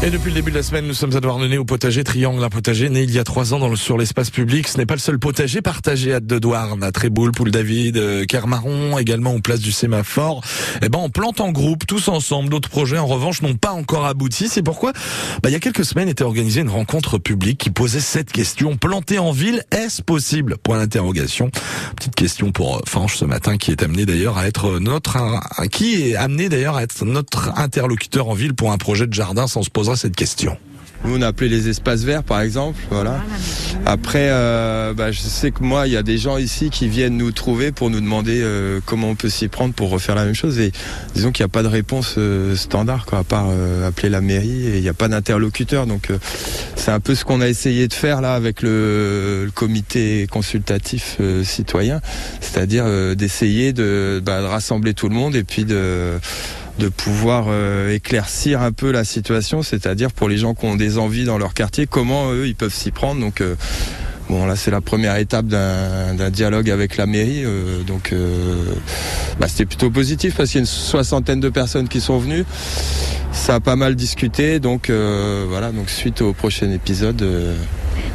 Et depuis le début de la semaine, nous sommes à Douarnenez au potager Triangle, un potager né il y a trois ans dans le, sur l'espace public. Ce n'est pas le seul potager partagé à de Douarn, à Tréboul, Poule David, euh, Kermaron, également aux places du sémaphore. Eh ben, on plante en groupe, tous ensemble. D'autres projets, en revanche, n'ont pas encore abouti. C'est pourquoi, bah, il y a quelques semaines, était organisée une rencontre publique qui posait cette question. Planter en ville, est-ce possible? Point d'interrogation. Petite question pour euh, Fanche ce matin, qui est amené d'ailleurs à être notre, qui est amené d'ailleurs à être notre interlocuteur en ville pour un projet de jardin sans se poser cette question. Nous, on a appelé les espaces verts, par exemple. Voilà. Après, euh, bah, je sais que moi, il y a des gens ici qui viennent nous trouver pour nous demander euh, comment on peut s'y prendre pour refaire la même chose. Et disons qu'il n'y a pas de réponse euh, standard, quoi, à part appeler la mairie. Et il n'y a pas d'interlocuteur. Donc, c'est un peu ce qu'on a essayé de faire là avec le, comité consultatif citoyen, c'est-à-dire d'essayer de, bah, de rassembler tout le monde et puis de de pouvoir euh, éclaircir un peu la situation, c'est-à-dire pour les gens qui ont des envies dans leur quartier, comment eux ils peuvent s'y prendre. Donc euh, bon là c'est la première étape d'un dialogue avec la mairie, euh, donc bah, c'était plutôt positif parce qu'il y a une soixantaine de personnes qui sont venues. Ça a pas mal discuté, donc voilà. Donc suite au prochain épisode.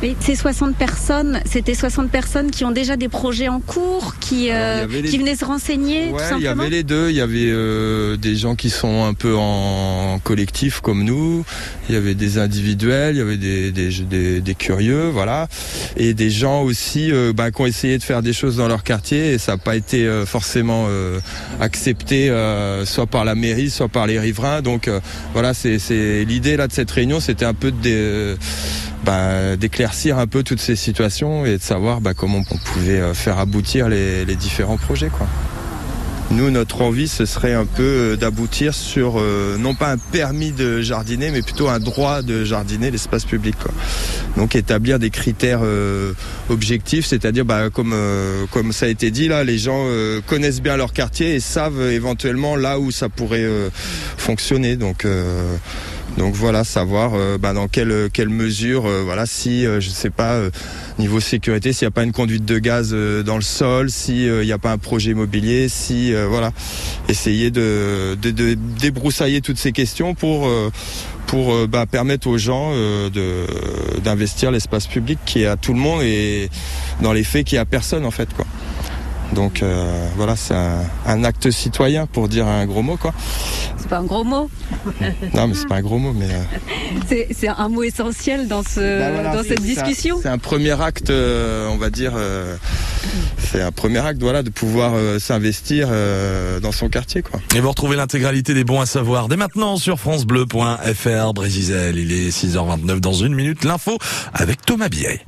Mais ces 60 personnes, c'était 60 personnes qui ont déjà des projets en cours, qui, euh, les... qui venaient se renseigner ouais, tout simplement Il y avait les deux. Il y avait euh, des gens qui sont un peu en collectif comme nous. Il y avait des individuels, il y avait des, des, des, des curieux, voilà. Et des gens aussi euh, bah, qui ont essayé de faire des choses dans leur quartier et ça n'a pas été euh, forcément euh, accepté soit par la mairie, soit par les riverains. Donc voilà, c'est l'idée là de cette réunion, c'était un peu de bah, d'éclaircir un peu toutes ces situations et de savoir bah, comment on pouvait faire aboutir les, les différents projets. Quoi. Nous, notre envie, ce serait un peu d'aboutir sur, euh, non pas un permis de jardiner, mais plutôt un droit de jardiner l'espace public. Quoi. Donc établir des critères euh, objectifs, c'est-à-dire, bah, comme, euh, comme ça a été dit, là, les gens connaissent bien leur quartier et savent éventuellement là où ça pourrait fonctionner. Donc donc voilà, savoir euh, bah, dans quelle, quelle mesure, euh, voilà, si, euh, je sais pas, niveau sécurité, s'il n'y a pas une conduite de gaz dans le sol, s'il n'y a pas un projet immobilier, si, voilà, essayer de, débroussailler toutes ces questions pour, pour bah, permettre aux gens de d'investir l'espace public qui est à tout le monde et dans les faits qui est à personne en fait, quoi. Donc euh, voilà, c'est un, un, acte citoyen pour dire un gros mot quoi. C'est pas un gros mot. non mais c'est pas un gros mot mais. Euh... C'est un mot essentiel dans ce bah voilà, dans cette discussion. C'est un, premier acte, euh, on va dire. Euh, c'est un premier acte voilà de pouvoir euh, s'investir dans son quartier quoi. Et vous retrouvez l'intégralité des bons à savoir dès maintenant sur francebleu.fr Brésil. Il est 6h29 dans une minute l'info avec Thomas Billet.